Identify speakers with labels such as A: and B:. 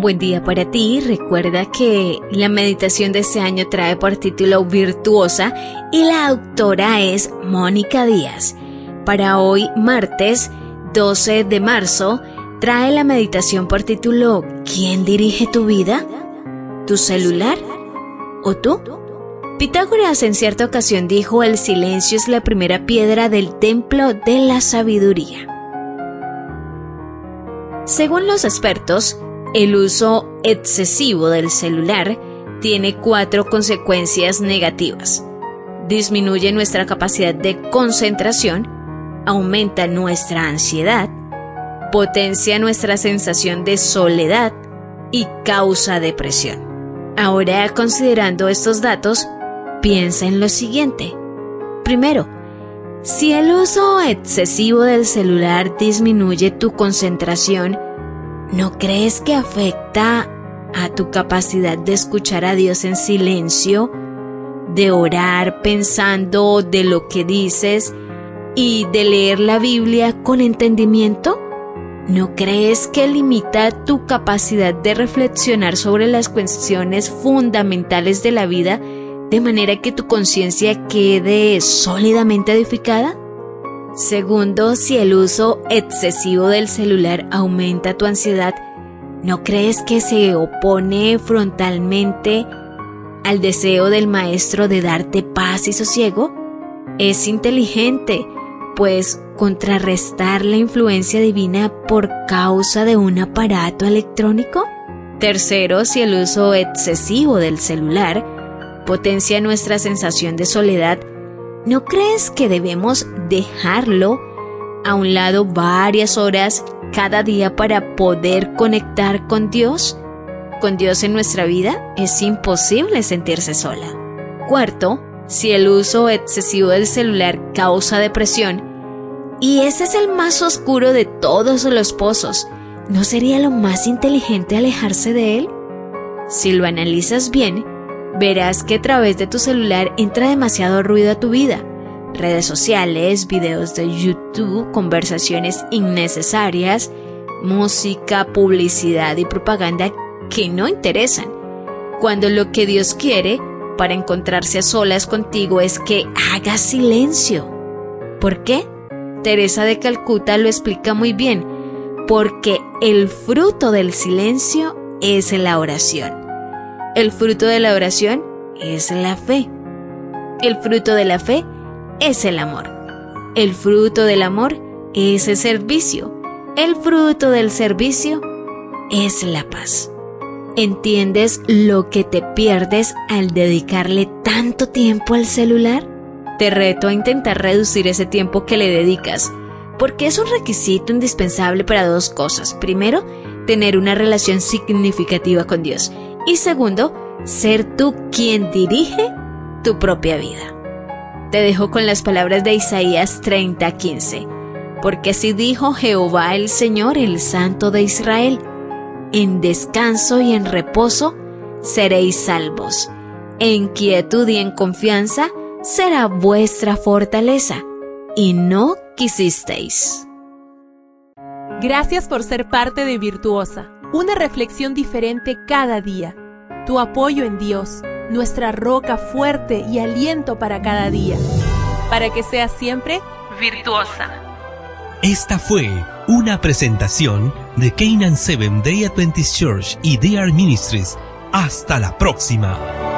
A: Buen día para ti. Recuerda que la meditación de este año trae por título Virtuosa y la autora es Mónica Díaz. Para hoy, martes 12 de marzo, trae la meditación por título ¿Quién dirige tu vida? ¿Tu celular? ¿O tú? Pitágoras en cierta ocasión dijo el silencio es la primera piedra del templo de la sabiduría. Según los expertos, el uso excesivo del celular tiene cuatro consecuencias negativas. Disminuye nuestra capacidad de concentración, aumenta nuestra ansiedad, potencia nuestra sensación de soledad y causa depresión. Ahora, considerando estos datos, piensa en lo siguiente. Primero, si el uso excesivo del celular disminuye tu concentración, ¿no crees que afecta a tu capacidad de escuchar a Dios en silencio, de orar pensando de lo que dices y de leer la Biblia con entendimiento? ¿No crees que limita tu capacidad de reflexionar sobre las cuestiones fundamentales de la vida de manera que tu conciencia quede sólidamente edificada? Segundo, si el uso excesivo del celular aumenta tu ansiedad, ¿no crees que se opone frontalmente al deseo del maestro de darte paz y sosiego? Es inteligente, pues contrarrestar la influencia divina por causa de un aparato electrónico? Tercero, si el uso excesivo del celular potencia nuestra sensación de soledad, ¿no crees que debemos dejarlo a un lado varias horas cada día para poder conectar con Dios? Con Dios en nuestra vida es imposible sentirse sola. Cuarto, si el uso excesivo del celular causa depresión, y ese es el más oscuro de todos los pozos, ¿no sería lo más inteligente alejarse de él? Si lo analizas bien, verás que a través de tu celular entra demasiado ruido a tu vida. Redes sociales, videos de YouTube, conversaciones innecesarias, música, publicidad y propaganda que no interesan. Cuando lo que Dios quiere para encontrarse a solas contigo es que hagas silencio. ¿Por qué? Teresa de Calcuta lo explica muy bien, porque el fruto del silencio es la oración. El fruto de la oración es la fe. El fruto de la fe es el amor. El fruto del amor es el servicio. El fruto del servicio es la paz. ¿Entiendes lo que te pierdes al dedicarle tanto tiempo al celular? Te reto a intentar reducir ese tiempo que le dedicas, porque es un requisito indispensable para dos cosas. Primero, tener una relación significativa con Dios y segundo, ser tú quien dirige tu propia vida. Te dejo con las palabras de Isaías 30:15, porque así dijo Jehová el Señor, el Santo de Israel, en descanso y en reposo seréis salvos, en quietud y en confianza será vuestra fortaleza, y no quisisteis.
B: Gracias por ser parte de Virtuosa, una reflexión diferente cada día. Tu apoyo en Dios, nuestra roca fuerte y aliento para cada día. Para que seas siempre
C: virtuosa.
D: Esta fue una presentación de Canaan Seven Day Adventist Church y DR Ministries. Hasta la próxima.